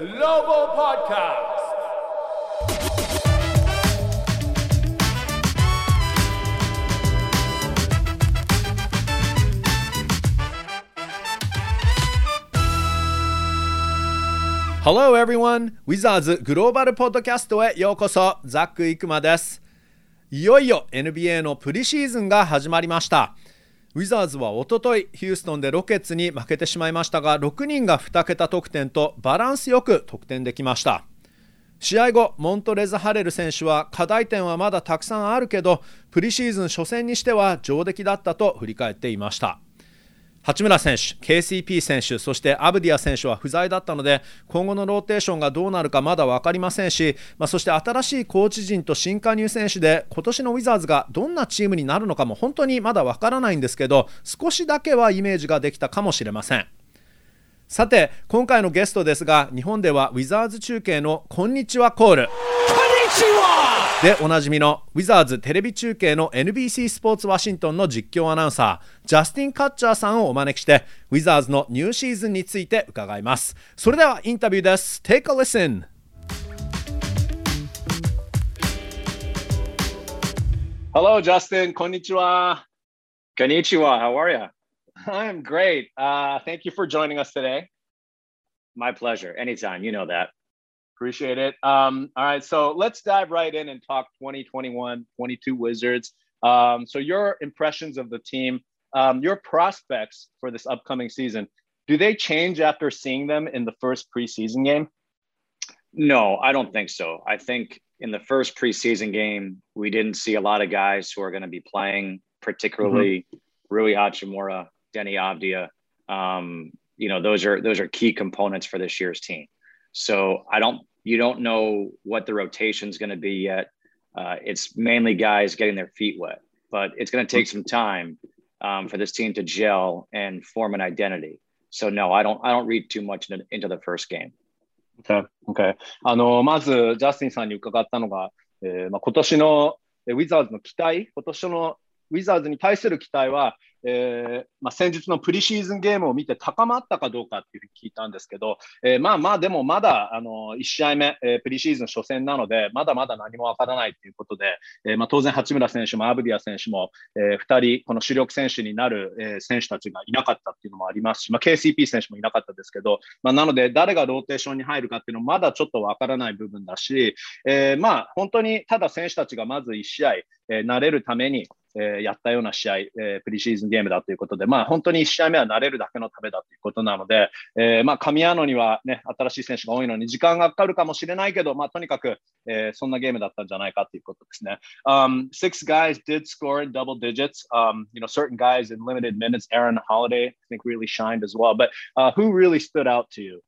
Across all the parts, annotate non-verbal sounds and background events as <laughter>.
Global Podcast. Hello everyone! ウィザーズグローバルポッドキャストへようこそザック・イクマですいよいよ NBA のプリシーズンが始まりましたウィザーズはおとといヒューストンでロケッツに負けてしまいましたが6人が2桁得点とバランスよく得点できました。試合後モントレズ・ハレル選手は課題点はまだたくさんあるけどプリシーズン初戦にしては上出来だったと振り返っていました。八村選手、KCP 選手、そしてアブディア選手は不在だったので今後のローテーションがどうなるかまだ分かりませんし、まあ、そして新しいコーチ陣と新加入選手で今年のウィザーズがどんなチームになるのかも本当にまだ分からないんですけど少しだけはイメージができたかもしれません。さて今回のゲストですが日本ではウィザーズ中継の「こんにちはコール」でおなじみのウィザーズテレビ中継の NBC スポーツワシントンの実況アナウンサージャスティン・カッチャーさんをお招きしてウィザーズのニューシーズンについて伺います。それではインタビューです。Take a listen. Hello ジャスティン。こんにちは。こんにちは。How are you? I'm great.、thank you for joining us today. My pleasure. Anytime. You know that. Appreciate it. Um, all right, so let's dive right in and talk 2021 22 Wizards. Um, so, your impressions of the team, um, your prospects for this upcoming season, do they change after seeing them in the first preseason game? No, I don't think so. I think in the first preseason game, we didn't see a lot of guys who are going to be playing, particularly mm-hmm. Rui Hachimura, Denny Avdia. Um, you know, those are those are key components for this year's team. So I don't you don't know what the rotation is going to be yet. Uh, it's mainly guys getting their feet wet, but it's going to take some time um, for this team to gel and form an identity. So no, I don't I don't read too much into, into the first game. Okay. Okay. あのまずジャスティンさんに伺ったのが、えーまあ、今年のウィザーズの期待、今年のウィザーズに対する期待は、 えーまあ、先日のプリシーズンゲームを見て高まったかどうかっていうふうに聞いたんですけど、えー、まあまあでもまだあの1試合目、えー、プリシーズン初戦なのでまだまだ何もわからないということで、えーまあ、当然八村選手もアブディア選手も、えー、2人この主力選手になる、えー、選手たちがいなかったっていうのもありますし、まあ、KCP 選手もいなかったですけど、まあ、なので誰がローテーションに入るかっていうのもまだちょっとわからない部分だし、えー、まあ本当にただ選手たちがまず1試合、えー、慣れるために、えー、やったような試合、えー、プリシーズンゲームだということで、まあ、本当に1試合目は慣れるだけのためだということなので、えー、まあ、噛み合うのには、ね、新しい選手が多いのに時間がかかるかもしれないけど、まあ、とにかく、えー、そんなゲームだったんじゃないかということですね。Um, six guys did score in double digits. Um, you know, certain guys in limited minutes, Aaron Holiday, I think really shined as well. But uh, who really stood out to you?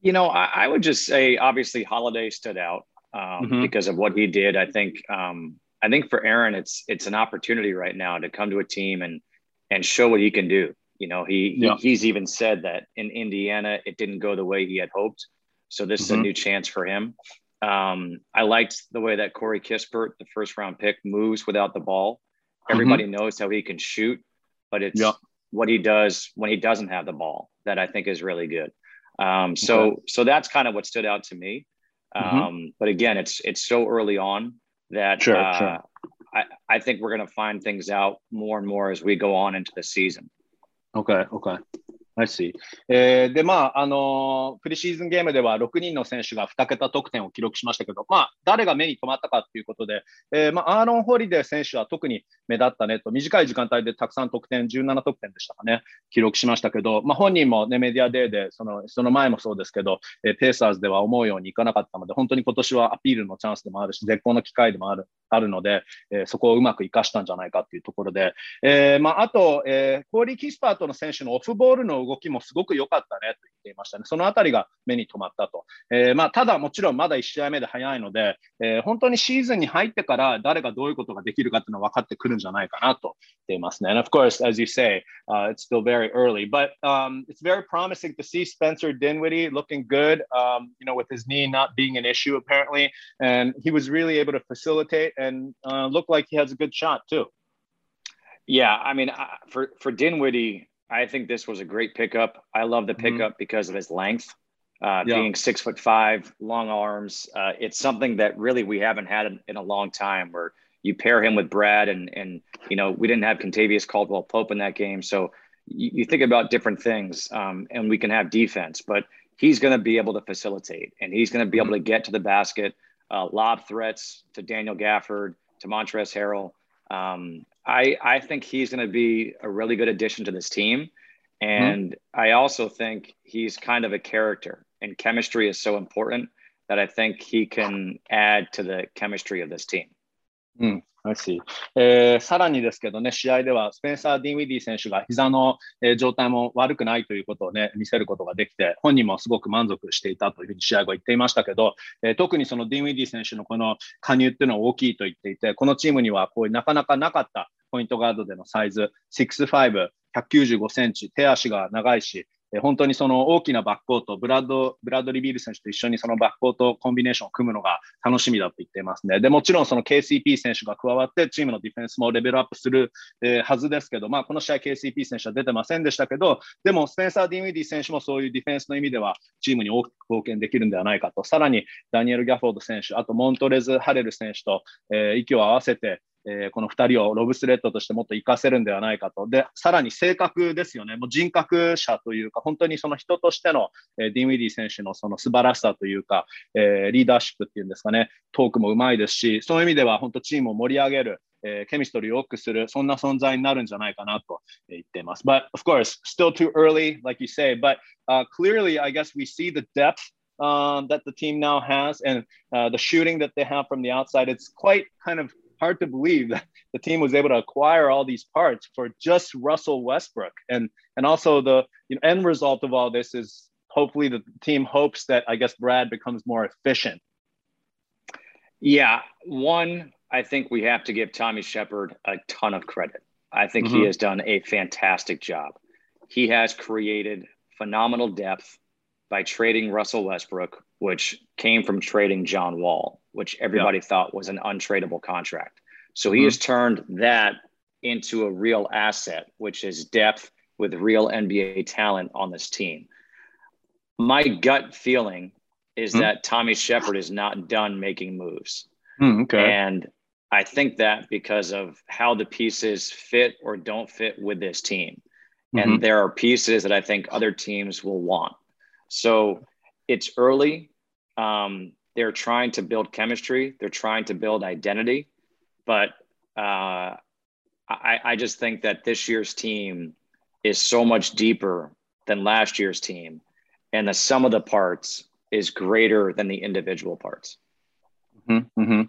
You know, I, I would just say obviously Holiday stood out um, mm-hmm. because of what he did. I think um, I think for Aaron, it's it's an opportunity right now to come to a team and and show what he can do. You know, he, yeah. he he's even said that in Indiana it didn't go the way he had hoped. So this mm-hmm. is a mm-hmm. new chance for him. Um, I liked the way that Corey Kispert, the first round pick, moves without the ball. Everybody mm-hmm. knows how he can shoot, but it's yeah. what he does when he doesn't have the ball that I think is really good. Um, so okay. so that's kind of what stood out to me. Mm-hmm. Um, but again, it's it's so early on that sure, uh, sure. I, I think we're going to find things out more and more as we go on into the season. Okay, okay. I see. えー、で、まあ、あのー、プリシーズンゲームでは6人の選手が2桁得点を記録しましたけど、まあ、誰が目に留まったかということで、えー、まあ、アーロン・ホリデー選手は特に目立ったねと、短い時間帯でたくさん得点、17得点でしたかね、記録しましたけど、まあ、本人も、ね、メディアデーでその、その前もそうですけど、えー、ペーサーズでは思うようにいかなかったので、本当に今年はアピールのチャンスでもあるし、絶好の機会でもあるあるので、えー、そこをうまく生かしたんじゃないかというところで、えーまあ、あと、えー、コーリー・キスパートの選手のオフボールの動きもすごく良かったねと言っていましたね。そのあたりが目に留まったと。えーまあ、ただ、もちろんまだ1試合目で早いので、えー、本当にシーズンに入ってから誰がどういうことができるかっていうのは分かってくるんじゃないかなと言っていますね。And of course, as you say, uh, it's still very early, but um, it's very promising to see Spencer Dinwiddie looking good, um, you know, with his knee not being an issue apparently. And he was really able to facilitate and uh, look like he has a good shot too. Yeah, I mean, for for Dinwiddie, I think this was a great pickup. I love the mm-hmm. pickup mm-hmm. because of his length. uh, yeah. being six foot five, long arms. Uh, it's something that really we haven't had in, in, a long time. Where you pair him with Brad, and and you know we didn't have Kentavious Caldwell Pope in that game, so you, you think about different things, um, and we can have defense, but he's going to be able to facilitate, and he's going to be able to get to the basket, uh, lob threats to Daniel Gafford, to Montrezl Harrell. Um, I I think he's going to be a really good addition to this team. And mm-hmm. I also think he's kind of a character, and chemistry is so important that I think he can add to the chemistry of this team. うん、I see. えー、さらにですけどね、試合ではスペンサー・ディンウィディ選手が膝の、えー、状態も悪くないということをね、見せることができて、本人もすごく満足していたというふうに試合後言っていましたけど、えー、特にそのディンウィディ選手のこの加入っていうのは大きいと言っていて、このチームにはこうなかなかなかったポイントガードでのサイズ、6'5、195センチ、手足が長いし、本当にその大きなバックコート、ブラッド、ブラッドリー・ビール選手と一緒にそのバックコートコンビネーションを組むのが楽しみだと言っていますね。で、もちろんその KCP 選手が加わってチームのディフェンスもレベルアップする、えー、はずですけど、まあこの試合 KCP 選手は出てませんでしたけど、でもスペンサー・ディンウィディ選手もそういうディフェンスの意味ではチームに大きく貢献できるんではないかと。さらにダニエル・ギャフォード選手、あとモントレズ・ハレル選手と、えー、息を合わせて、えー、この2人をロブスレッドとしてもっと活かせるんではないかと。で、さらに性格ですよね。もう人格者というか、本当にその人としての、えー、ディンウィディ選手のその素晴らしさというか、えー、リーダーシップっていうんですかね、トークもうまいですし、そういう意味では本当チームを盛り上げる、えー、ケミストリーを良くする、そんな存在になるんじゃないかなと言っています。But of course, still too early, like you say, but、uh, clearly, I guess we see the depth um, that the team now has and uh, the shooting that they have from the outside. It's quite kind of hard to believe that <laughs> the team was able to acquire all these parts for just Russell Westbrook. And and also the you know, end result of all this is hopefully the team hopes that I guess Brad becomes more efficient. Yeah, one, I think we have to give Tommy Shepard a ton of credit. I think mm-hmm. he has done a fantastic job. He has created phenomenal depth by trading Russell Westbrook, which came from trading John Wall, which everybody yeah. thought was an untradeable contract. So mm-hmm. he has turned that into a real asset, which is depth with real NBA talent on this team. My gut feeling is mm-hmm. that Tommy Shepard is not done making moves. Mm, okay. And I think that because of how the pieces fit or don't fit with this team. Mm-hmm. And there are pieces that I think other teams will want. So it's early. Um, they're trying to build chemistry. They're trying to build identity, but uh, I, I just think that this year's team is so much deeper than last year's team, and the sum of the parts is greater than the individual parts. Mm-hmm, mm-hmm.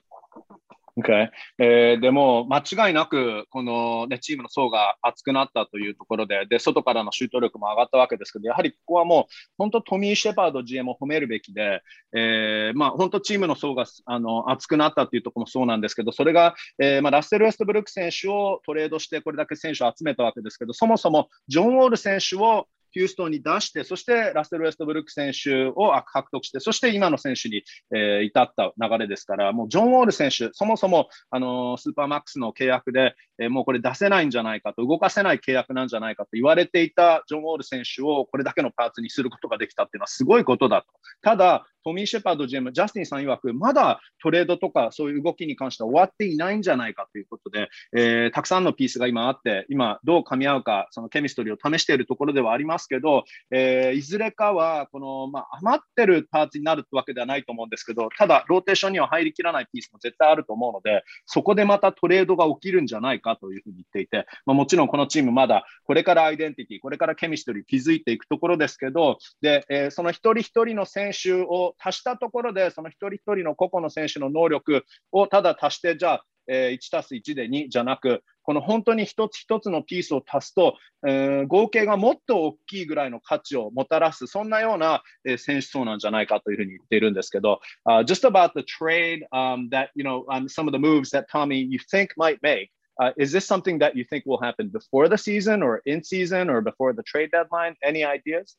Okay. えー、でも、間違いなく、この、ね、チームの層が厚くなったというところでで、外からのシュート力も上がったわけですけど、やはりここはもう、本当、トミー・シェパード GM を褒めるべきで、えーまあ、本当、チームの層があの厚くなったというところもそうなんですけど、それが、えーまあ、ラッセル・ウェストブルック選手をトレードして、これだけ選手を集めたわけですけど、そもそもジョン・ウォール選手をヒューストンに出して、そしてラッセル・ウェストブルック選手を獲得して、そして今の選手に、えー、至った流れですから、もうジョン・ウォール選手、そもそも、あの、スーパーマックスの契約で、えー、もうこれ出せないんじゃないかと、動かせない契約なんじゃないかと言われていたジョン・ウォール選手をこれだけのパーツにすることができたっていうのはすごいことだと。ただ、トミー・シェパード GM、ジャスティンさん曰く、まだトレードとかそういう動きに関しては終わっていないんじゃないかということで、えー、たくさんのピースが今あって、今どう噛み合うか、そのケミストリーを試しているところではありますけど、えー、いずれかはこの、まあ、余ってるパーツになるわけではないと思うんですけど、ただ、ローテーションには入りきらないピースも絶対あると思うので、そこでまたトレードが起きるんじゃないかというふうに言っていて、まあ、もちろんこのチームまだこれからアイデンティティ、これからケミストリー築いていくところですけど、でえー、その一人一人の選手を足したところで、その一人一人の個々の選手の能力をただ足して、じゃあ、え、1たす1で2じゃなく、この本当に一つ一つのピースを足すと、えー、合計がもっと大きいぐらいの価値をもたらす、そんなような、えー、選手層なんじゃないかというふうに言っているんですけど、uh, just about the trade、um, that, you know, um, some of the moves that Tommy you think might make. Uh, is this something that you think will happen before the season or in season or before the trade deadline? Any ideas?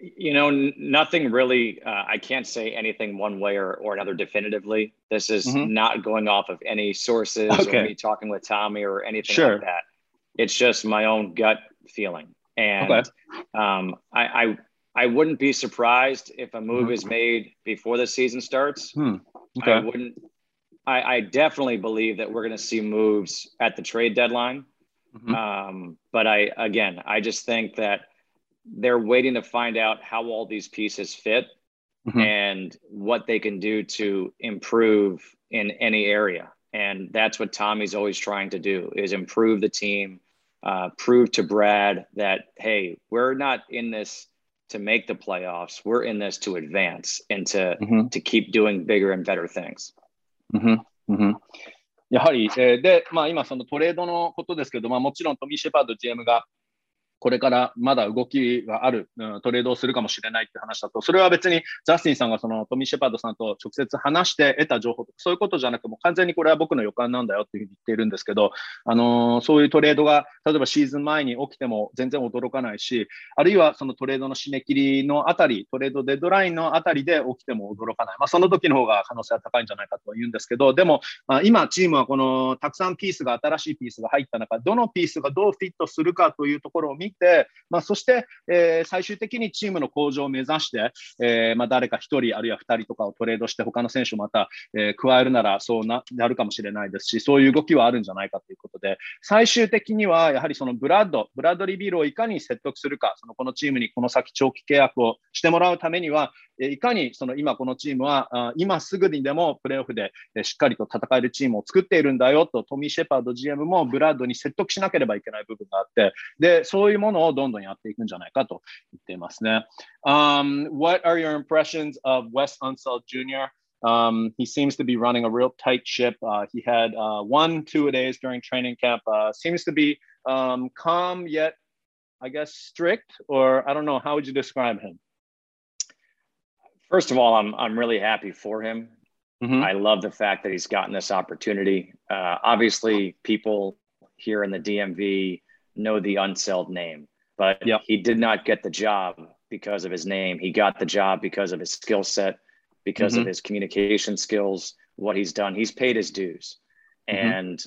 You know, nothing really. Uh, I can't say anything one way or, or another definitively. This is mm-hmm. not going off of any sources okay. or me talking with Tommy or anything sure. like that. It's just my own gut feeling, and okay. um, I, I I wouldn't be surprised if a move mm-hmm. is made before the season starts. Hmm. Okay. I wouldn't. I, I definitely believe that we're going to see moves at the trade deadline. Mm-hmm. Um, but I again, I just think that they're waiting to find out how all these pieces fit mm-hmm. and what they can do to improve in any area. And that's what Tommy's always trying to do is improve the team, uh, prove to Brad that, hey, we're not in this to make the playoffs. We're in this to advance and to, mm-hmm. to keep doing bigger and better things. Mm-hmm. mm-hmm. やはり、えー、で、まあ、今、そのトレードのことですけど、まあ、もちろんトミー・シェパード GM が これからまだ動きがある、うん、トレードをするかもしれないって話だと、それは別にジャスティンさんがそのトミー・シェパードさんと直接話して得た情報とか、そういうことじゃなくて、も完全にこれは僕の予感なんだよっていうふうに言っているんですけど、あのー、そういうトレードが、例えばシーズン前に起きても全然驚かないし、あるいはそのトレードの締め切りのあたり、トレードデッドラインのあたりで起きても驚かない。まあ、その時の方が可能性は高いんじゃないかと言うんですけど、でも、まあ、今、チームはこのたくさんピースが、新しいピースが入った中、どのピースがどうフィットするかというところを見て、まあそして、えー、最終的にチームの向上を目指して、えー、まあ、誰か1人あるいは2人とかをトレードして他の選手をまた、えー、加えるならそうなるかもしれないですしそういう動きはあるんじゃないかということで最終的にはやはりそのブラッドブラッドリビールをいかに説得するかそのこのチームにこの先長期契約をしてもらうためにはいかにその今このチームは今すぐにでもプレーオフでしっかりと戦えるチームを作っているんだよとトミー・シェパード GM もブラッドに説得しなければいけない部分があってでそういうものをどんどんやっていくんじゃないかと言っていますね。Um, what are your impressions of Wes Unseld Jr.? Um, he seems to be running a real tight ship. Uh, he had uh, one two a days during training camp. Uh, seems to be um, calm yet, I guess, strict. Or I don't know. How would you describe him? First of all, I'm I'm really happy for him. Mm-hmm. I love the fact that he's gotten this opportunity. Uh, obviously, people here in the DMV know the unselled name, but yep. he did not get the job because of his name. He got the job because of his skill set, because mm-hmm. of his communication skills, what he's done. He's paid his dues. Mm-hmm. And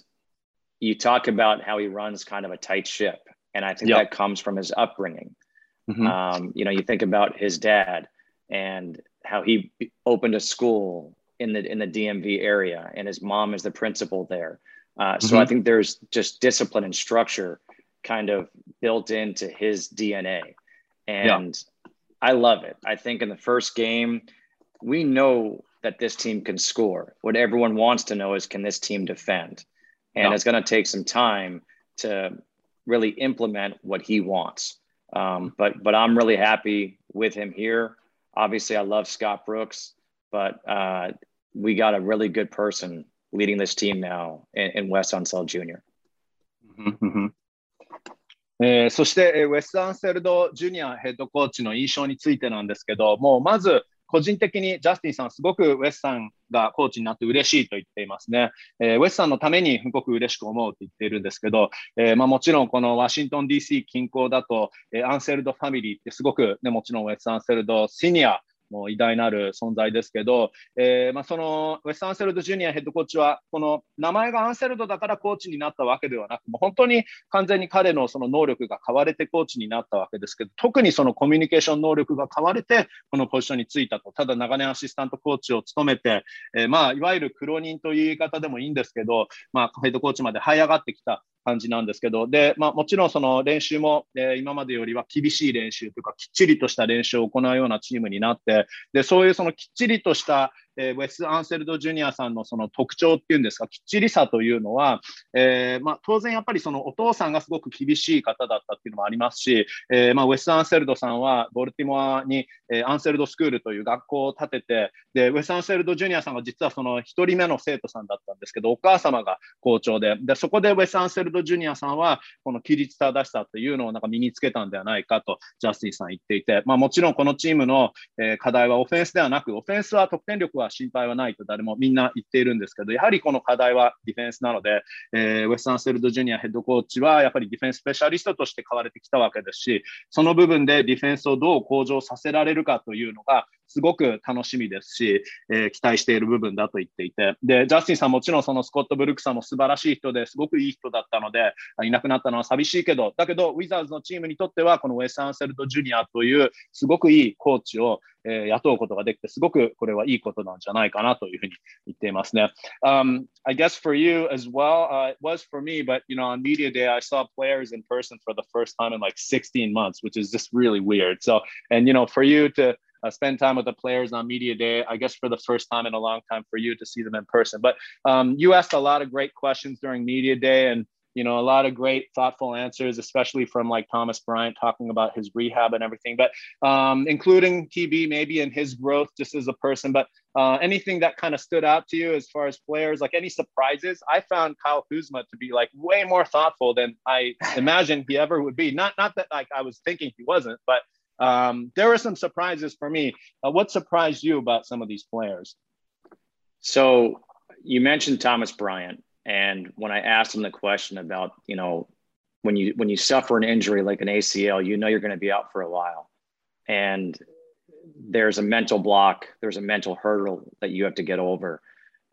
you talk about how he runs kind of a tight ship. And I think yep. that comes from his upbringing. Mm-hmm. Um, you know, you think about his dad and how he opened a school in the in the DMV area, and his mom is the principal there. Uh, so I mm-hmm. think there's just discipline and structure kind of built into his DNA. And yeah. I love it. I think in the first game, we know that this team can score. What everyone wants to know is can this team defend? And yeah. it's going to take some time to really implement what he wants. Um, but but I'm really happy with him here. Obviously, I love Scott Brooks, but uh, we got a really good person leading this team now in, in Wes Unseld Jr. Mm-hmm. えー、そしてえ、ウェス・アンセルド・ジュニアヘッドコーチの印象についてなんですけど、もうまず個人的にジャスティンさん、すごくウェスさんがコーチになって嬉しいと言っていますね。えー、ウェスさんのためにすごく嬉しく思うと言っているんですけど、えー、まあ、もちろんこのワシントン DC 近郊だと、えー、アンセルドファミリーってすごく、ね、もちろんウェス・アンセルドシニアもう偉大なる存在ですけど、えーまあ、そのウェスタン・セルド・ジュニアヘッドコーチは、この名前がアンセルドだからコーチになったわけではなく、もう本当に完全に彼のその能力が買われてコーチになったわけですけど、特にそのコミュニケーション能力が買われて、このポジションに就いたと、ただ長年アシスタントコーチを務めて、えー、まあいわゆる苦労人という言い方でもいいんですけど、まあ、ヘッドコーチまで這い上がってきた。感じなんですけど、で、まあ、もちろんその練習も、えー、今までよりは厳しい練習というか、きっちりとした練習を行うようなチームになって、で、そういうそのきっちりとしたえー、ウェス・アンセルド・ジュニアさんのその特徴っていうんですか、きっちりさというのは、えーまあ、当然やっぱりそのお父さんがすごく厳しい方だったっていうのもありますし、えーまあ、ウェス・アンセルドさんはボルティモアに、えー、アンセルドスクールという学校を建てて、でウェス・アンセルド・ジュニアさんが実はその1人目の生徒さんだったんですけど、お母様が校長で、でそこでウェス・アンセルド・ジュニアさんは、この規律正しさというのをなんか身につけたんではないかと、ジャスティンさん言っていて、まあ、もちろんこのチームの、えー、課題はオフェンスではなく、オフェンスは得点力は心配はないとと誰もみんな言っているんですけど、やはりこの課題はディフェンスなので、えー、ウェスタン・セルド・ジュニアヘッドコーチはやっぱりディフェンススペシャリストとして買われてきたわけですし、その部分でディフェンスをどう向上させられるかというのが、すごく楽しみですし、えー、期待している部分だと言っていて、で、ジャスティンさんもちろんそのスコット・ブルックさんも素晴らしい人ですごくいい人だったので、いなくなったのは寂しいけど、だけど、ウィザーズのチームにとっては、このウェス・アンセルト・ジュニアというすごくいいコーチを、えー、雇うことができて、すごくこれはいいことなんじゃないかなというふうに言っていますね。Um, I guess for you as well, uh, it was for me, but you know, on media day, I saw players in person for the first time in like 16 months, which is just really weird. So, and you know, for you to uh, spend time with the players on media day. I guess for the first time in a long time for you to see them in person. But um, you asked a lot of great questions during media day, and you know a lot of great thoughtful answers especially from like thomas bryant talking about his rehab and everything but um, including tb maybe in his growth just as a person but uh, anything that kind of stood out to you as far as players like any surprises i found kyle kuzma to be like way more thoughtful than i imagined he ever would be not not that like i was thinking he wasn't but um, there were some surprises for me. Uh, what surprised you about some of these players? So you mentioned Thomas Bryant, and when I asked him the question about, you know, when you when you suffer an injury like an ACL, you know you're going to be out for a while, and there's a mental block, there's a mental hurdle that you have to get over,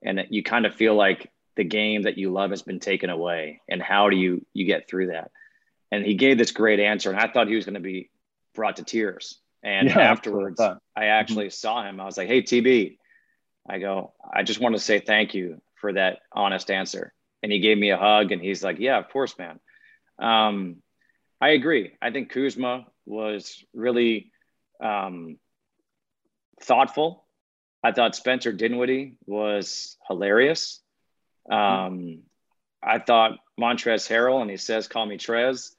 and you kind of feel like the game that you love has been taken away, and how do you you get through that? And he gave this great answer, and I thought he was going to be brought to tears. And yeah, afterwards, I actually mm-hmm. saw him. I was like, "Hey, TB," I go, "I just want to say thank you for that honest answer." And he gave me a hug, and he's like, "Yeah, of course, man." Um, I agree. I think Kuzma was really um, thoughtful. I thought Spencer Dinwiddie was hilarious. Mm-hmm. Um, I thought Montrez Harrell, and he says, "Call me Trez."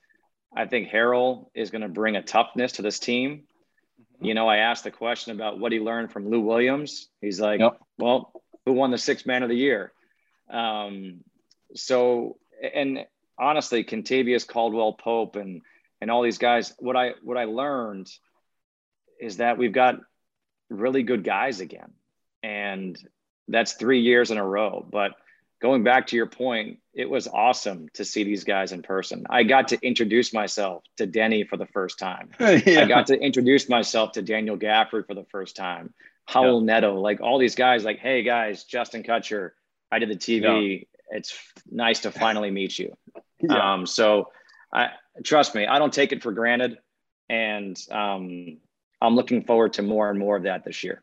I think Harrell is going to bring a toughness to this team. Mm-hmm. You know, I asked the question about what he learned from Lou Williams. He's like, yep. well, who won the sixth man of the year? Um, so, and honestly, Contavious Caldwell Pope and, and all these guys, what I, what I learned is that we've got really good guys again. And that's three years in a row. But going back to your point, it was awesome to see these guys in person. I got to introduce myself to Denny for the first time. <laughs> yeah. I got to introduce myself to Daniel Gafford for the first time. Howell yeah. Neto, like all these guys, like, hey guys, Justin Kutcher, I did the TV. Yeah. It's nice to finally meet you. <laughs> Um, so I trust me, I don't take it for granted. And um, I'm looking forward to more and more of that this year.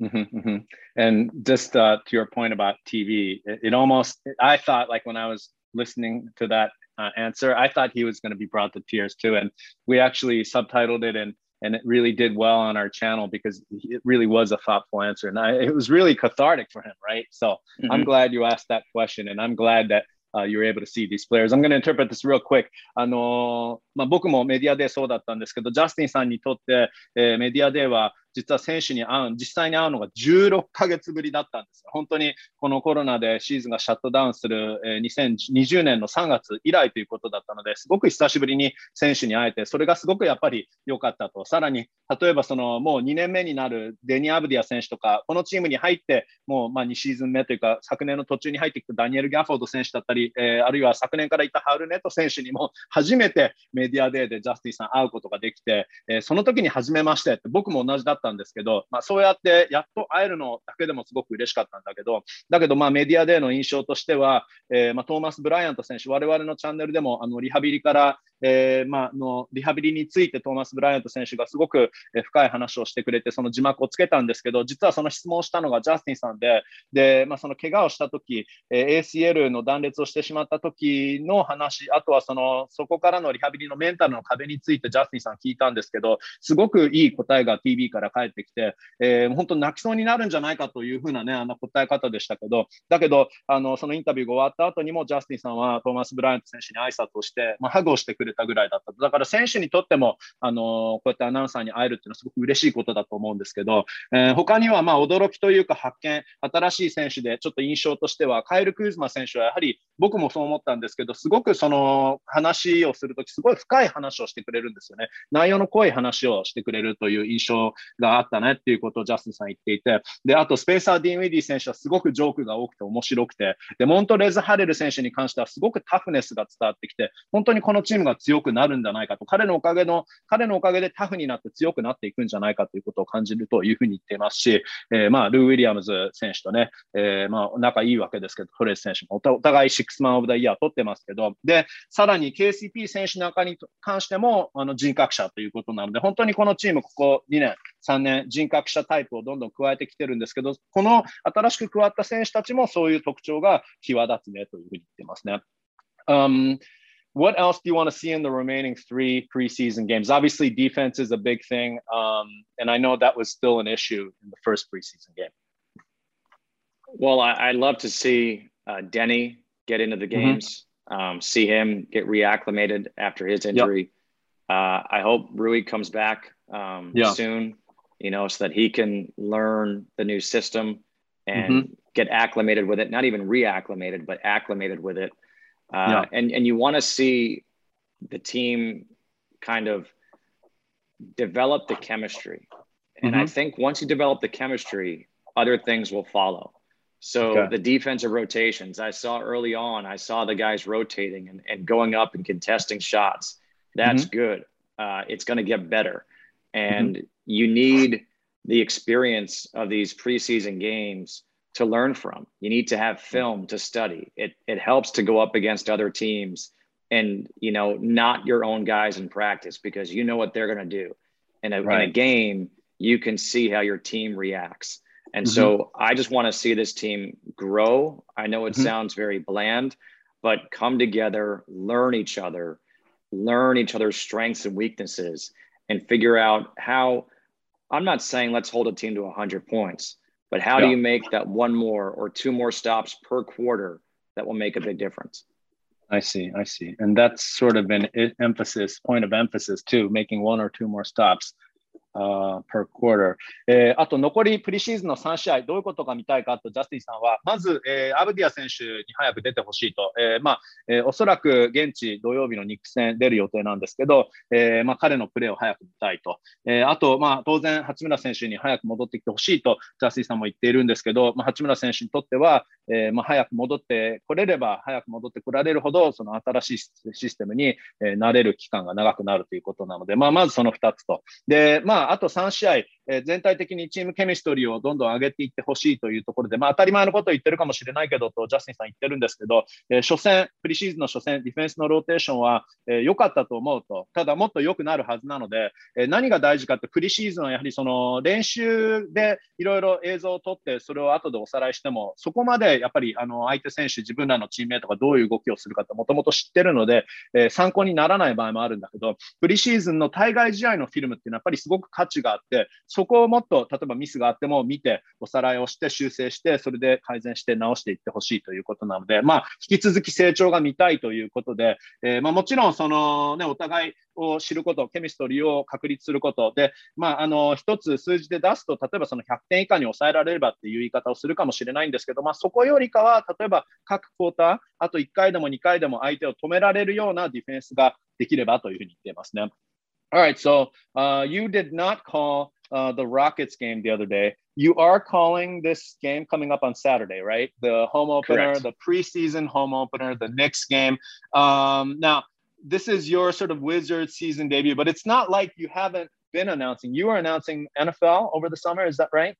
Mm-hmm, mm-hmm. And just uh, to your point about TV, it, it, almost, I thought like when I was listening to that uh, answer, I thought he was going to be brought to tears too. And we actually subtitled it and, and it really did well on our channel because it really was a thoughtful answer. And I, it was really cathartic for him, right? So mm-hmm. I'm glad you asked that question. And I'm glad that uh, you're able to see these players. I'm going to interpret this real quick. あのー、まあ、僕もメディアでそうだったんですけど、ジャスティンさんにとって、えー、メディアでは 実は選手に会う、実際に会うのが16ヶ月ぶりだったんです本当にこのコロナでシーズンがシャットダウンする、え、2020年の3月以来ということだったので、すごく久しぶりに選手に会えて、それがすごくやっぱり良かったと。さらに、例えばそのもう2年目になるデニ・アブディア選手とか、このチームに入って、もうま2シーズン目というか、昨年の途中に入ってきたダニエル・ギャフォード選手だったり、え、あるいは昨年からいたハウルネット選手にも初めてメディアデーでジャスティンさん会うことができて、え、その時に初めましてって僕も同じだったたんですけど、まあ、そうやってやっと会えるのだけでもすごく嬉しかったんだけど、だけどまあメディアでの印象としては、えー、まあトーマス・ブライアント選手、我々のチャンネルでもあのリハビリから、えー、まあのリハビリについてトーマス・ブライアント選手がすごく深い話をしてくれて、その字幕をつけたんですけど、実はその質問をしたのがジャスティンさんで、でまあ、その怪我をしたとき、え、ACL の断裂をしてしまった時の話、あとはそのそこからのリハビリのメンタルの壁についてジャスティンさん聞いたんですけど、すごくいい答えが TV から返ってきて、えー、本当泣きそうになるんじゃないかというふうなね、あの答え方でしたけど、だけど、あのそのインタビューが終わった後にもジャスティンさんはトーマス・ブライアント選手に挨拶をして、まあ、ハグをしてくれたぐらいだっただから選手にとっても、あのこうやってアナウンサーに会えるっていうのはすごく嬉しいことだと思うんですけど、えー、他にはま驚きというか発見、新しい選手でちょっと印象としては、カエル・クーズマ選手はやはり僕もそう思ったんですけど、すごくその話をするとき、すごい深い話をしてくれるんですよね。内容の濃い話をしてくれるという印象があったねっていうことをジャスティンさん言っていて、で、あとスペーサー・ディン・ウィディ選手はすごくジョークが多くて面白くて、で、モントレーズ・ハレル選手に関してはすごくタフネスが伝わってきて、本当にこのチームが強くなるんじゃないかと、彼のおかげの、彼のおかげでタフになって強くなっていくんじゃないかということを感じるというふうに言っていますし、えー、まあ、ルー・ウィリアムズ選手とね、えー、まあ、仲いいわけですけど、トレース選手もお互いシックスマン・オブ・ダ・イヤー取ってますけど、で、さらに KCP 選手なんかに関しても、あの人格者ということなので、本当にこのチーム、ここ2年、3年、人格者タイプをどんどん加えてきてるんですけど、この新しく加わった選手たちもそういう特徴が際立つねというふうに言ってますね。Um, what else do you want to see in the remaining three preseason games? Obviously, defense is a big thing, um, and I know that was still an issue in the first preseason game. Well, I, would love to see uh, Denny get into the mm-hmm. games, mm-hmm. um, see him get reacclimated after his injury. Yep. Uh, I hope Rui comes back um, yeah. soon, you know, so that he can learn the new system and mm-hmm. get acclimated with it. Not even reacclimated, but acclimated with it. Uh, yeah. And and you want to see the team kind of develop the chemistry. And mm-hmm. I think once you develop the chemistry, other things will follow. So okay. the defensive rotations, I saw early on, I saw the guys rotating and, and going up and contesting shots. That's mm-hmm. good. Uh, it's going to get better. And mm-hmm. you need the experience of these preseason games to learn from. You need to have film to study. It, it helps to go up against other teams and, you know, not your own guys in practice because you know what they're going to do. In a, right. in a game, you can see how your team reacts. And mm-hmm. so I just want to see this team grow. I know it mm-hmm. sounds very bland, but come together, learn each other, learn each other's strengths and weaknesses, and figure out how. I'm not saying let's hold a team to 100 points, but how yeah. do you make that one more or two more stops per quarter that will make a big difference? I see, I see. And that's sort of an emphasis, point of emphasis too, making one or two more stops. Uh, per quarter、えー、あと残りプリシーズンの3試合、どういうことが見たいかと、ジャスティンさんは、まず、えー、アブディア選手に早く出てほしいと、えーまあえー、おそらく現地土曜日のニック戦出る予定なんですけど、えーまあ、彼のプレーを早く見たいと、えー、あと、まあ、当然、八村選手に早く戻ってきてほしいと、ジャスティンさんも言っているんですけど、まあ、八村選手にとっては、えーまあ、早く戻ってこれれば、早く戻ってこられるほど、その新しいシステムに、えー、慣れる期間が長くなるということなので、まあ、まずその2つと。で、まあ、あと3試合、え、全体的にチームケミストリーをどんどん上げていってほしいというところで、まあ、当たり前のことを言ってるかもしれないけどと、ジャスティンさん言ってるんですけど、えー、初戦、プリシーズンの初戦、ディフェンスのローテーションは良、えー、かったと思うと、ただもっと良くなるはずなので、えー、何が大事かって、プリシーズンはやはりその練習でいろいろ映像を撮って、それを後でおさらいしても、そこまでやっぱりあの相手選手、自分らのチームメートがどういう動きをするかってもともと知ってるので、えー、参考にならない場合もあるんだけど、プリシーズンの対外試合のフィルムっていうのはやっぱりすごく価値があって、そこをもっと例えばミスがあっても見て、おさらいをして修正して、それで改善して直していってほしいということなので、まあ、引き続き成長が見たいということで、えー、まあ、もちろんその、ね、お互いを知ること、ケミストリーを確立することで、まあ、あの一つ数字で出すと、例えばその100点以下に抑えられればっていう言い方をするかもしれないんですけど、まあ、そこよりかは、例えば各クォーター、あと1回でも2回でも相手を止められるようなディフェンスができればというふうに言っていますね。All right, so uh, you did not call uh, the Rockets game the other day. You are calling this game coming up on Saturday, right? The home opener, Correct. the preseason home opener, the Knicks game. Um, now, this is your sort of Wizard season debut, but it's not like you haven't been announcing. You were announcing NFL over the summer, is that right?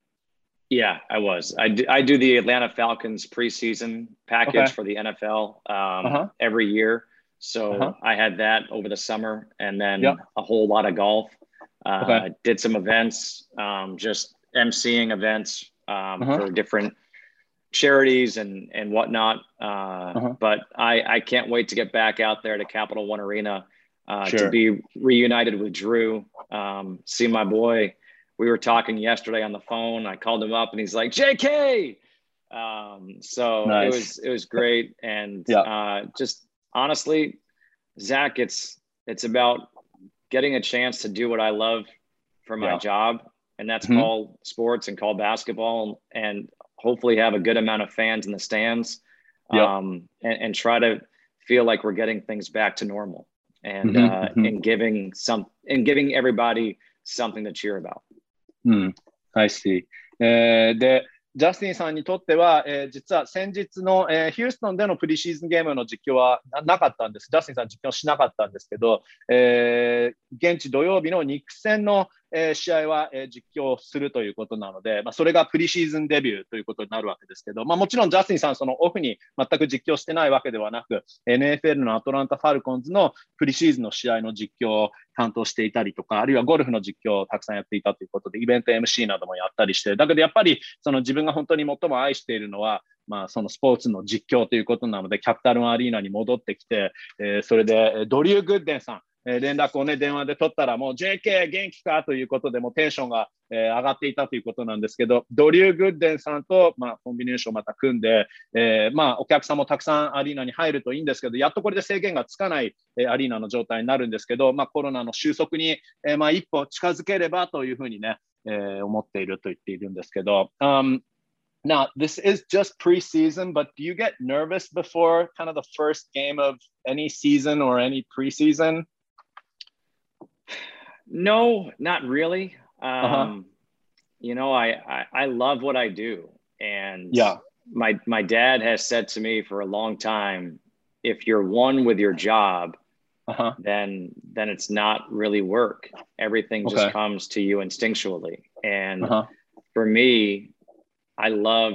Yeah, I was. I do, I do the Atlanta Falcons preseason package okay. for the NFL um, uh-huh. every year. So uh-huh. I had that over the summer and then yep. a whole lot of golf. Uh, okay. Did some events, um, just emceeing events um, uh-huh. for different charities and and whatnot. Uh, uh-huh. But I I can't wait to get back out there to Capital One Arena uh, sure. to be reunited with Drew. Um, see my boy. We were talking yesterday on the phone. I called him up and he's like, "JK." Um, so nice. it was it was great and yeah. uh, just honestly, Zach, it's it's about getting a chance to do what I love for my yeah. job, and that's mm-hmm. call sports and call basketball, and hopefully have a good amount of fans in the stands, yep. um, and, and, try to feel like we're getting things back to normal, and mm-hmm. Uh, mm-hmm. and giving some and giving everybody something to cheer about. Mm, I see. Uh, the ジャスティンさんにとっては、えー実は先日の、えーヒューストンでのプリシーズンゲームの実況はななかったんです。ジャスティンさん実況しなかったんですけど、えー現地土曜日のニック戦の、えー試合は、えー実況するということなので、まあ、それがプリシーズンデビューということになるわけですけど、まあ、もちろんジャスティンさん、そのオフに全く実況してないわけではなく、NFL のアトランタ・ファルコンズのプリシーズンの試合の実況を担当していたりとか、あるいはゴルフの実況をたくさんやっていたということで、イベント MC などもやったりして、だけどやっぱりその自分が本当に最も愛しているのは、まあ、そのスポーツの実況ということなので、キャピタルアリーナに戻ってきて、えーそれでドリュー・グッデンさん、え連絡をね、電話で取ったら、もう JK 元気か？ということで、もうテンションが、え上がっていたということなんですけど、ドリュー・グッデンさんと、まあ、コンビネーションをまた組んで、えーまあ、お客さんもたくさんアリーナに入るといいんですけど、やっとこれで制限がつかない、えアリーナの状態になるんですけど、まあ、コロナの収束に、えまあ、一歩近づければというふうにね、えー思っていると言っているんですけど、um, Now, this is just preseason, but do you get nervous before kind of the first game of any season or any preseason? No, not really. Um, Uh-huh. You know, I, I I love what I do, and Yeah. my my dad has said to me for a long time, if you're one with your job, Uh-huh. then then it's not really work. Everything Okay. just comes to you instinctually. And Uh-huh. for me, I love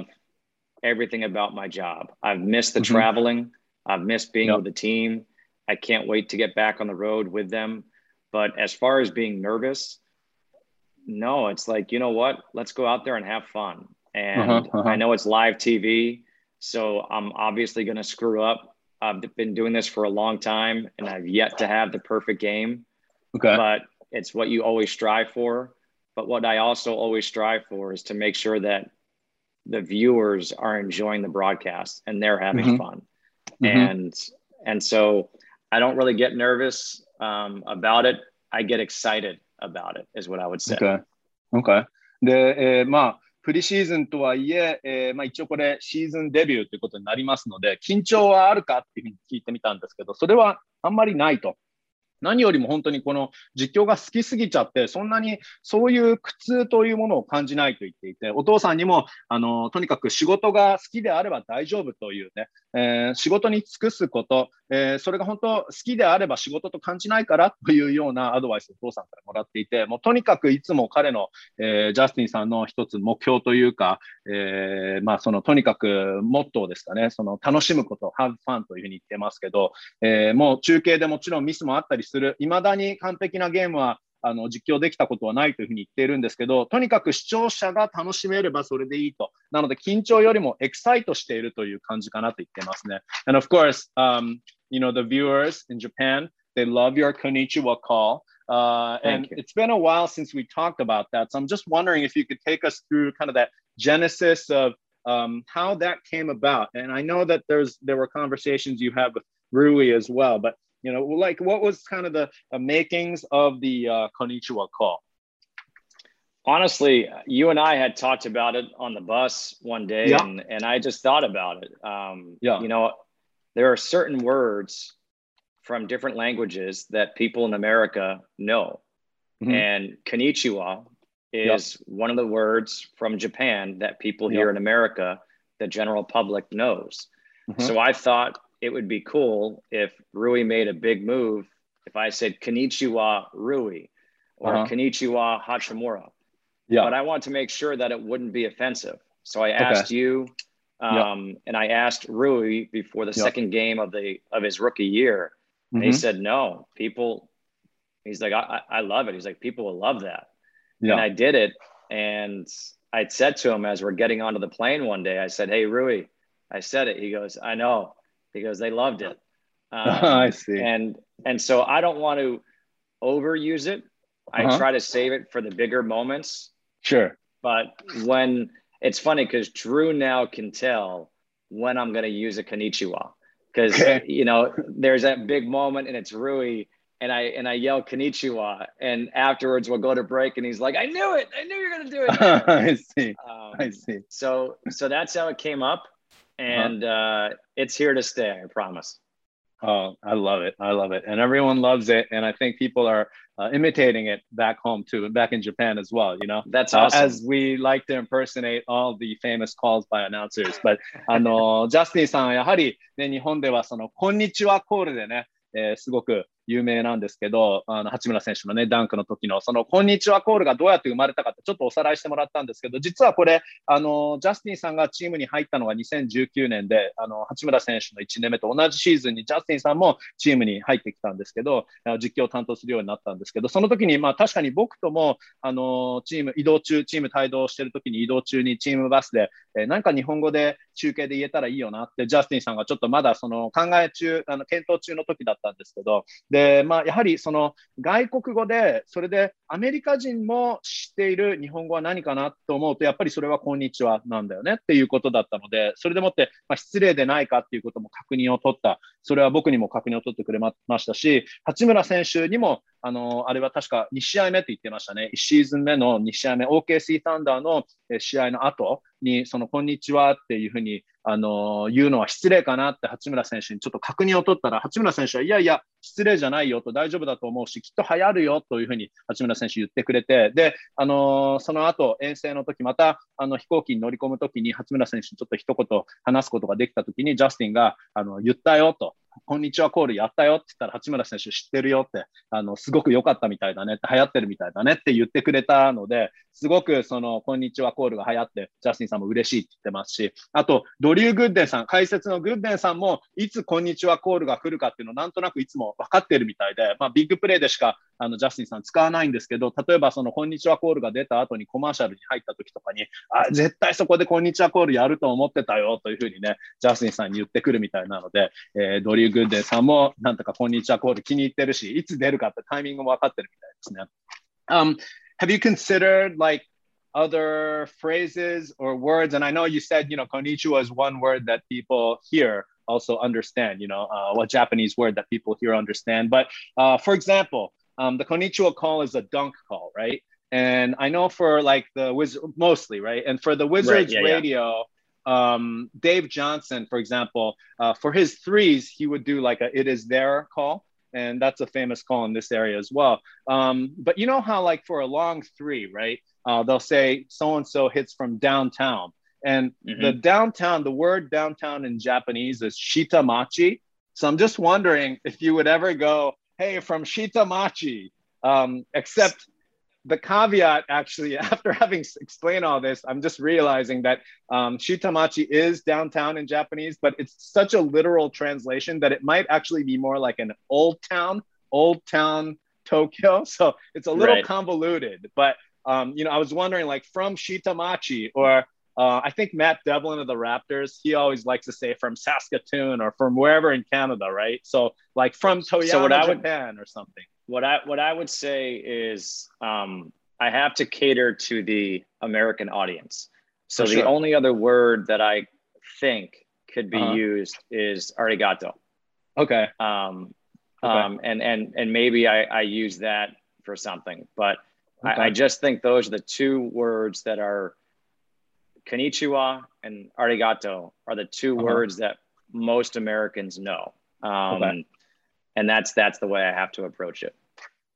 everything about my job. I've missed the Mhm. traveling. I've missed being Yep. with the team. I can't wait to get back on the road with them. But as far as being nervous, no, it's like, you know what? Let's go out there and have fun. And Uh-huh, uh-huh. I know it's live TV, so I'm obviously going to screw up. I've been doing this for a long time and I've yet to have the perfect game, Okay. but it's what you always strive for. But what I also always strive for is to make sure that the viewers are enjoying the broadcast and they're having Mhm. fun. Mhm. And and so I don't really get nervous um, about it. I get excited about it, is what I would say. Okay. Okay. で、えーまあ、プリシーズンとはいええーまあ、一応これシーズンデビューということになりますので、緊張はあるかっていうふうに聞いてみたんですけど、それはあんまりないと。何よりも本当にこの実況が好きすぎちゃって、そんなにそういう苦痛というものを感じないと言っていて、お父さんにも、あの、とにかく仕事が好きであれば大丈夫というね、えー仕事に尽くすこと、えーそれが本当好きであれば仕事と感じないからというようなアドバイスをお父さんからもらっていて、もうとにかくいつも彼の、えージャスティンさんの一つ目標というか、えまあそのとにかくモットーですかね、その楽しむこと、have fun というふうに言ってますけど、えもう中継でもちろんミスもあったりする、いまだに完璧なゲームはあの実況できたことはないというふうに言っているんですけど、とにかく視聴者が楽しめればそれでいいと。なので緊張よりもエキサイトしているという感じかなと言ってますね。And of course,、um, you know, the viewers in Japan, they love your konnichiwa call. Uh, and it's been a while since we talked about that. So I'm just wondering if you could take us through kind of that genesis of um, how that came about. And I know that there's there were conversations you had with Rui as well, but you know, like what was kind of the, the makings of the uh, konnichiwa call? Honestly, you and I had talked about it on the bus one day, Yeah. and, and I just thought about it. Um, Yeah. You know, there are certain words from different languages that people in America know. Mhm. And konnichiwa Yeah. is one of the words from Japan that people here in America, the general public knows. Mhm. So I thought it would be cool if Rui made a big move. If I said konnichiwa Rui or Uh-huh. konnichiwa Hachimura, Yeah. but I want to make sure that it wouldn't be offensive. So I asked you, Yeah. um, and I asked Rui before the second game of the of his rookie year, and he said no. People, he's like, I, I I love it. He's like, people will love that, Yeah. and I did it. And I said to him as we're getting onto the plane one day, I said, "Hey Rui," I said it. He goes, "I know," because they loved it. <laughs> Um, I see. and and so I don't want to overuse it. I Uh-huh. try to save it for the bigger moments. Sure. But when it's funny because Drew now can tell when I'm going to use a konnichiwa because Okay. you know there's that big moment and it's Rui and I and I yell konnichiwa and afterwards we'll go to break and he's like I knew it I knew you're going to do it. <laughs> I see. Um, I see. so so that's how it came up and uh, it's here to stay. I promise. Oh, I love it. I love it. And everyone loves it. And I think people are uh, imitating it back home too, and back in Japan as well. You know, that's awesome. Uh, as we like to impersonate all the famous calls by announcers. But <laughs> あの、ジャスティンさんはやはり、ね、日本ではその、こんにちはコールでね、えー、すごく 有名なんですけど、あの八村選手のね、ダンクの時の、その、こんにちはコールがどうやって生まれたかって、ちょっとおさらいしてもらったんですけど、実はこれ、あの、ジャスティンさんがチームに入ったのが2019年で、あの、八村選手の1年目と同じシーズンにジャスティンさんもチームに入ってきたんですけど、実況を担当するようになったんですけど、その時に、まあ確かに僕とも、あの、チーム、移動中、チーム帯同してる時に移動中にチームバスで、えー、なんか日本語で中継で言えたらいいよなって、ジャスティンさんがちょっとまだその考え中、あの検討中の時だったんですけど、で、まあ、やはりその外国語で、それでアメリカ人も知っている日本語は何かなと思うと、やっぱりそれはこんにちはなんだよねっていうことだったので、それでもって、ま、失礼でないかっていうことも確認を取った。それは僕にも確認を取ってくれましたし、八村選手にもあの、あれは確か2試合目って言ってましたね。1シーズン目の2試合目、OKC サンダーの試合の後に、その、こんにちはっていうふうに、あの、言うのは失礼かなって八村選手にちょっと確認を取ったら、八村選手は、いやいや、失礼じゃないよと大丈夫だと思うし、きっと流行るよというふうに八村選手言ってくれて、で、あのその後、遠征の時、また、あの、飛行機に乗り込む時に八村選手にちょっと一言話すことができた時に、ジャスティンが、あの、言ったよと。こんにちはコールやったよって言ったら、八村選手知ってるよって、あの、すごく良かったみたいだねって、流行ってるみたいだねって言ってくれたので、すごくその、こんにちはコールが流行って、ジャスティンさんも嬉しいって言ってますし、あと、ドリュー・グッデンさん、解説のグッデンさんも、いつこんにちはコールが来るかっていうのをなんとなくいつも分かってるみたいで、まあ、ビッグプレーでしか、あの、ジャスティンさん使わないんですけど、例えばその、こんにちはコールが出た後にコマーシャルに入った時とかに、あ、絶対そこでこんにちはコールやると思ってたよというふうにね、ジャスティンさんに言ってくるみたいなので、えー、ドリュー・グッデンさんもなんとかこんにちはコール気に入ってるし、いつ出るかってタイミングも分かってるみたいですね。Um, have you considered like other phrases or words? And I know you said, you know, konnichiwa is one word that people here also understand, you know, uh, what Japanese word that people here understand. But uh, for example, um, the konnichiwa call is a dunk call, right? And I know for like the wizard, mostly, right? And for the Wizards right, yeah, radio, yeah um, Dave Johnson, for example, uh, for his threes, he would do like a "it is their call, and that's a famous call in this area as well. Um, but you know how, like, for a long three, right? Uh, they'll say so and so hits from downtown, and mm-hmm. the downtown, the word downtown in Japanese is shitamachi. So I'm just wondering if you would ever go, "Hey, from shitamachi," um, except the caveat actually <laughs> after having explained all this i'm just realizing that um, shitamachi is downtown in japanese but it's such a literal translation that it might actually be more like an old town old town tokyo <laughs> so it's a little right. convoluted but um, you know i was wondering like from shitamachi or uh, I think Matt Devlin of the Raptors, he always likes to say from Saskatoon or from wherever in Canada, right? So like from Toyota, so Japan would, or something what I what I would say is um, I have to cater to the American audience. So the only other word that I think could be uh-huh. used is arigato. Okay. Um, okay. Um, and and and maybe I, I use that for something, but okay. I, I, just think those are the two words that are konnichiwa and arigato are the 2 uh-huh. words that most Americans know. Um, okay. And that's that's the way I have to approach it.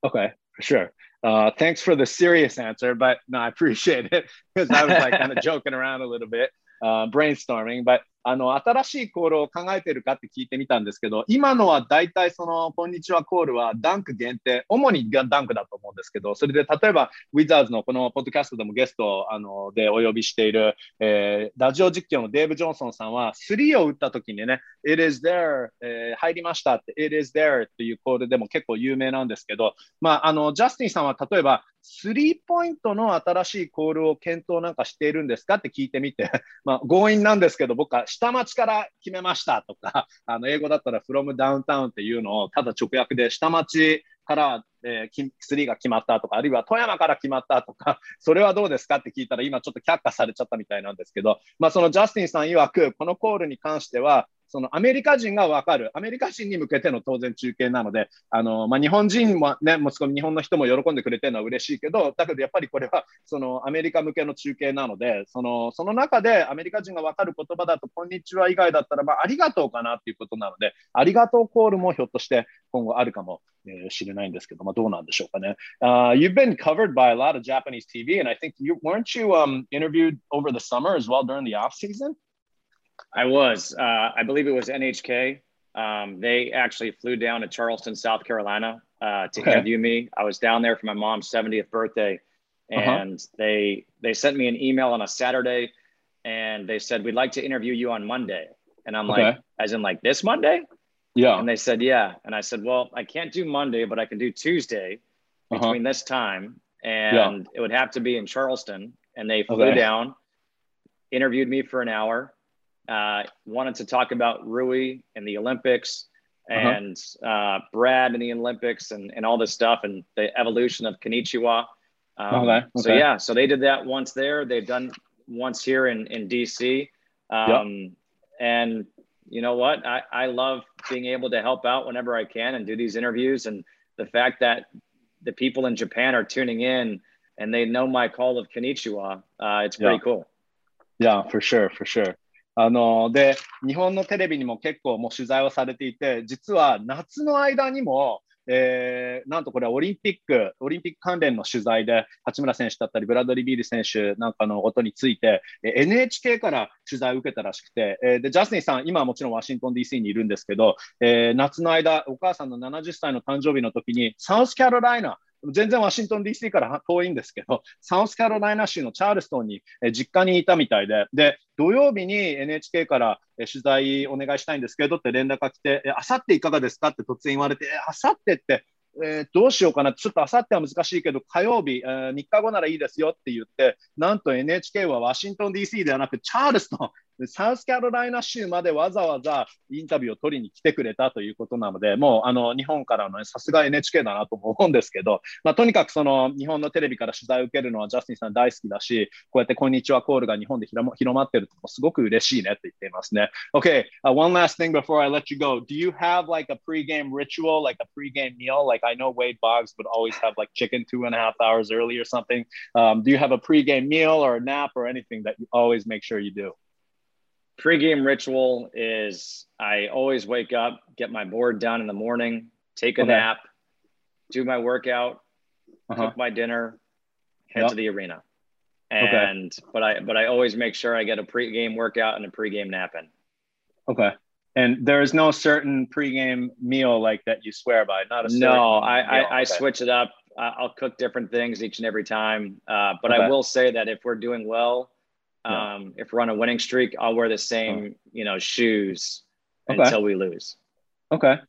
Okay, for sure. Uh, thanks for the serious answer, but no, I appreciate it because I was like kind of <laughs> joking around a little bit, uh, brainstorming. But あの、新しいコールを考えてるかって聞いてみたんですけど、今のは大体その、こんにちはコールはダンク限定、主にダンクだと思うんですけど、それで例えば、ウィザーズのこのポッドキャストでもゲストあのでお呼びしている、えー、ラジオ実況のデーブ・ジョンソンさんは、3を打った時にね、It is there、えー、入りましたって、It is there っていうコールでも結構有名なんですけど、まあ、あの、ジャスティンさんは例えば、スリーポイントの新しいコールを検討なんかしているんですかって聞いてみて、<laughs> まあ、強引なんですけど、僕は下町から決めましたとか、<laughs> あの英語だったら from downtown っていうのをただ直訳で下町から、えー、スリーが決まったとか、あるいは富山から決まったとか、<laughs> それはどうですかって聞いたら、今ちょっと却下されちゃったみたいなんですけど、まあ、そのジャスティンさん曰く、このコールに関しては、そのアメリカ人が分かる、アメリカ人に向けての当然中継なので、あのまあ、日本人もね、もちろん日本の人も喜んでくれてるのは嬉しいけど、だけどやっぱりこれはそのアメリカ向けの中継なので、そのその中でアメリカ人が分かる言葉だと、こんにちは以外だったら、まあ、ありがとうかなっていうことなので、ありがとうコールもひょっとして今後あるかもしれないんですけど、まあ、どうなんでしょうかね。Uh, you've been covered by a lot of Japanese TV, and I think you weren't you um, interviewed over the summer as well during the off season? I was. Uh, I believe it was NHK. Um, they actually flew down to Charleston, South Carolina, uh, to okay. interview me. I was down there for my mom's 70th birthday, uh-huh. and uh-huh. they they sent me an email on a Saturday, and they said we'd like to interview you on Monday. And I'm okay. like, as in like this Monday? Yeah. And they said, yeah. And I said, well, I can't do Monday, but I can do Tuesday uh-huh. between this time, and yeah. it would have to be in Charleston. And they flew okay. down, interviewed me for an hour uh, wanted to talk about Rui and the Olympics uh-huh. and uh-huh. uh, Brad and the Olympics and, and all this stuff and the evolution of Kanichiwa. Um, okay. okay. So yeah, so they did that once there. They've done once here in in DC, um, yep. and you know what? I I love being able to help out whenever I can and do these interviews. And the fact that the people in Japan are tuning in and they know my call of Kanichiwa, uh, it's pretty yeah. cool. Yeah, for sure, for sure. あので日本のテレビにも結構もう取材をされていて実は夏の間にもえー、なんとこれはオリンピック、オリンピック関連の取材で、八村選手だったり、ブラッドリー・ビール選手なんかのことについて、NHK から取材を受けたらしくて、えー、でジャスティンさん、今はもちろんワシントン DC にいるんですけど、えー、夏の間、お母さんの70歳の誕生日の時に、サウスカロライナ、全然ワシントン DC から遠いんですけど、サウスカロライナ州のチャールストンに実家にいたみたいで、で、土曜日に NHK から取材お願いしたいんですけどって連絡が来て、あさっていかがですかって突然言われて、あさってって、えー、どうしようかな、ちょっとあさっては難しいけど、火曜日、えー、3日後ならいいですよって言って、なんと NHK はワシントン DC ではなく、チャールストン、サウスカロライナ州までわざわざインタビューを取りに来てくれたということなので、もうあの日本からのさすが NHK だなと思うんですけど、まあ、とにかくその日本のテレビから取材を受けるのはジャスティンさん大好きだし、こうやってこんにちはコールが日本で広まってるとすごく嬉しいねって言っていますね。Okay,、uh, one last thing before I let you go. Do you have like a pregame ritual, like a pregame meal? Like I know Wade Boggs would always have like chicken two and a half hours early or something. Um, do you have a pregame meal or a nap or anything that you always make sure you do? Pre-game ritual is I always wake up, get my board done in the morning, take a okay. nap, do my workout, uh-huh. cook my dinner, head yep. to the arena. And okay. but I but I always make sure I get a pre-game workout and a pre-game nap in. Okay. And there is no certain pre-game meal like that you swear by. Not a no. I I, I switch it up. I'll cook different things each and every time. Uh, but I will say that if we're doing well, um, if we're on a winning streak, I'll wear the same, you know, shoes okay. until we lose. Okay. okay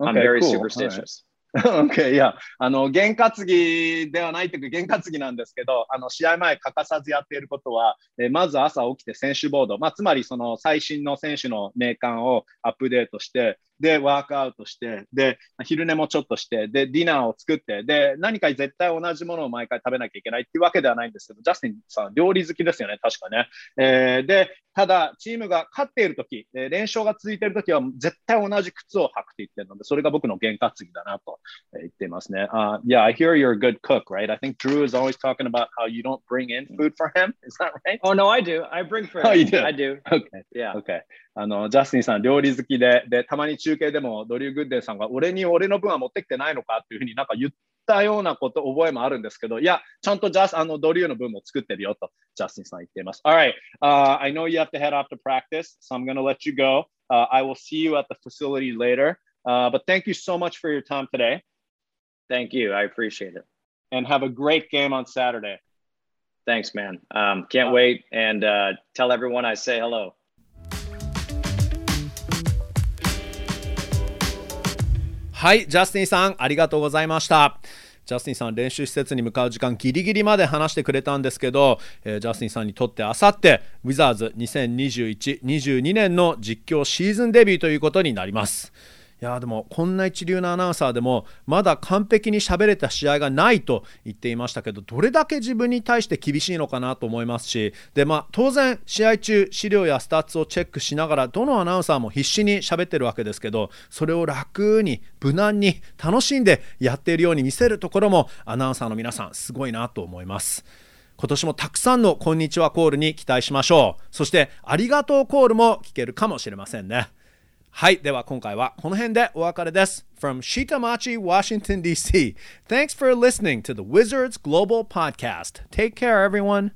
I'm very cool. superstitious. OK、いや、あの、験担ぎではないというか、験担ぎなんですけど、あの、試合前欠かさずやっていることは、えー、まず朝起きて選手ボード、まあ、つまりその最新の選手の名鑑をアップデートして、で、ワークアウトして、で、昼寝もちょっとして、で、ディナーを作って、で、何か絶対同じものを毎回食べなきゃいけないっていうわけではないんですけど、ジャスティンさん、料理好きですよね、確かね。えー、で、ただ、チームが勝っているとき、えー、連勝が続いているときは、絶対同じ靴を履くって言ってるので、それが僕の験担ぎだなと言っていますね。Uh, yeah, I hear you're a good cook, right? I think Drew is always talking about how you don't bring in food for him. Is that right? Oh, no, I do. I bring for him. Oh, you do? I do. Okay. Yeah. Okay. あの、ジャスティンさん、料理好きで、で、たまに中継でもドリュー・グッデンさんが、俺に俺の分は持ってきてないのかっていうふうになんか言ったようなこと、覚えもあるんですけど、いや、ちゃんとジャスあのドリューの分も作ってるよと、ジャスティンさん言っています。Alright,、uh, I know you have to head off to practice, so I'm going to let you go.、Uh, I will see you at the facility later.、Uh, but thank you so much for your time today. Thank you. I appreciate it. And have a great game on Saturday. Thanks, man. Um, can't wait. And uh, tell everyone I say hello. はい、ジャスティンさん、ありがとうございました。ジャスティンさん、練習施設に向かう時間ギリギリまで話してくれたんですけど、えー、ジャスティンさんにとってあさってウィザーズ2021-22年の実況シーズンデビューということになります。いやでもこんな一流のアナウンサーでもまだ完璧に喋れた試合がないと言っていましたけどどれだけ自分に対して厳しいのかなと思いますしで、まあ、当然試合中資料やスタッツをチェックしながらどのアナウンサーも必死に喋ってるわけですけどそれを楽に無難に楽しんでやっているように見せるところもアナウンサーの皆さんすごいなと思います。今年もたくさんのこんにちはコールに期待しましょう。そしてありがとうコールも聞けるかもしれませんね。はい、では今回はこの辺でお別れです。From Shitamachi, Washington, D.C. Thanks for listening to the Wizards Global Podcast. Take care, everyone.